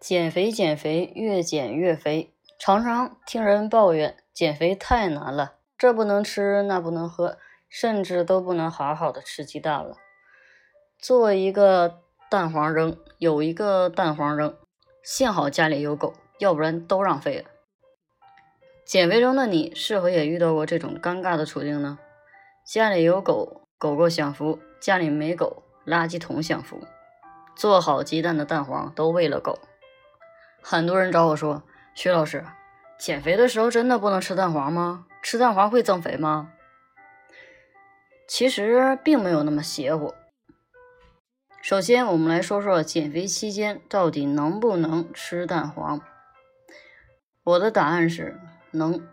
减肥，减肥，越减越肥。常常听人抱怨减肥太难了，这不能吃，那不能喝，甚至都不能好好的吃鸡蛋了。做一个蛋黄扔，有一个蛋黄扔，幸好家里有狗，要不然都浪费了。减肥中的你是否也遇到过这种尴尬的处境呢？家里有狗，狗狗享福；家里没狗，垃圾桶享福。做好鸡蛋的蛋黄都喂了狗。很多人找我说：“徐老师，减肥的时候真的不能吃蛋黄吗？吃蛋黄会增肥吗？”其实并没有那么邪乎。首先，我们来说说减肥期间到底能不能吃蛋黄。我的答案是能。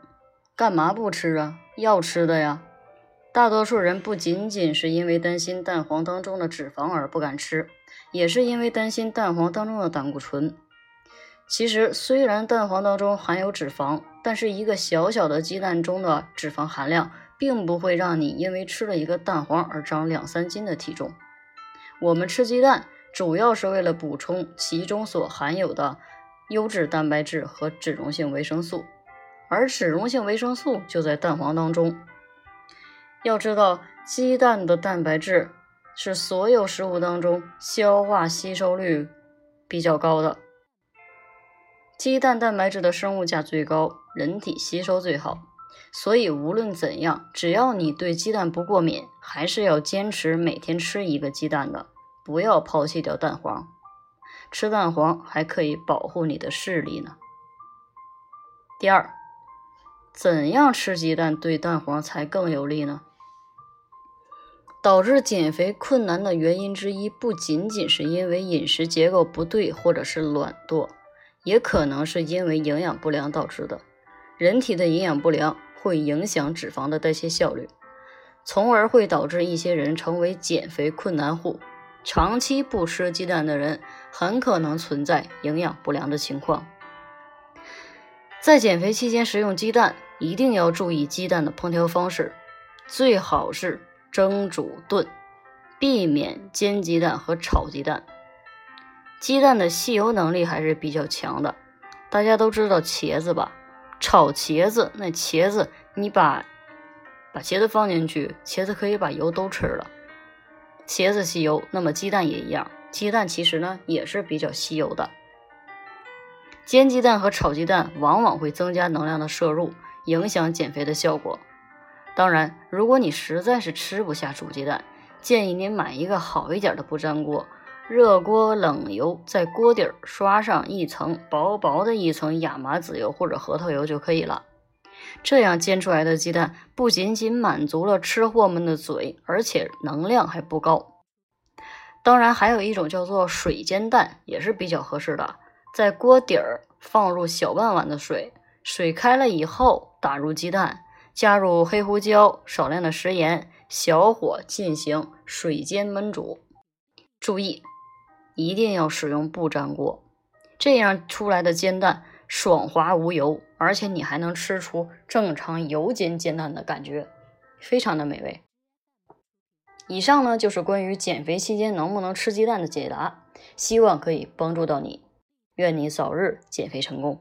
干嘛不吃啊？要吃的呀。大多数人不仅仅是因为担心蛋黄当中的脂肪而不敢吃，也是因为担心蛋黄当中的胆固醇。其实，虽然蛋黄当中含有脂肪，但是一个小小的鸡蛋中的脂肪含量，并不会让你因为吃了一个蛋黄而长两三斤的体重。我们吃鸡蛋，主要是为了补充其中所含有的优质蛋白质和脂溶性维生素，而脂溶性维生素就在蛋黄当中。要知道，鸡蛋的蛋白质是所有食物当中消化吸收率比较高的。鸡蛋蛋白质的生物价最高，人体吸收最好，所以无论怎样，只要你对鸡蛋不过敏，还是要坚持每天吃一个鸡蛋的，不要抛弃掉蛋黄。吃蛋黄还可以保护你的视力呢。第二，怎样吃鸡蛋对蛋黄才更有利呢？导致减肥困难的原因之一，不仅仅是因为饮食结构不对或者是懒惰。也可能是因为营养不良导致的。人体的营养不良会影响脂肪的代谢效率，从而会导致一些人成为减肥困难户。长期不吃鸡蛋的人，很可能存在营养不良的情况。在减肥期间食用鸡蛋，一定要注意鸡蛋的烹调方式，最好是蒸、煮、炖，避免煎鸡蛋和炒鸡蛋。鸡蛋的吸油能力还是比较强的，大家都知道茄子吧？炒茄子，那茄子你把把茄子放进去，茄子可以把油都吃了。茄子吸油，那么鸡蛋也一样，鸡蛋其实呢也是比较吸油的。煎鸡蛋和炒鸡蛋往往会增加能量的摄入，影响减肥的效果。当然，如果你实在是吃不下煮鸡蛋，建议您买一个好一点的不粘锅。热锅冷油，在锅底儿刷上一层薄薄的一层亚麻籽油或者核桃油就可以了。这样煎出来的鸡蛋不仅仅满足了吃货们的嘴，而且能量还不高。当然，还有一种叫做水煎蛋，也是比较合适的。在锅底儿放入小半碗的水，水开了以后打入鸡蛋，加入黑胡椒、少量的食盐，小火进行水煎焖煮。注意。一定要使用不粘锅，这样出来的煎蛋爽滑无油，而且你还能吃出正常油煎煎蛋的感觉，非常的美味。以上呢就是关于减肥期间能不能吃鸡蛋的解答，希望可以帮助到你，愿你早日减肥成功。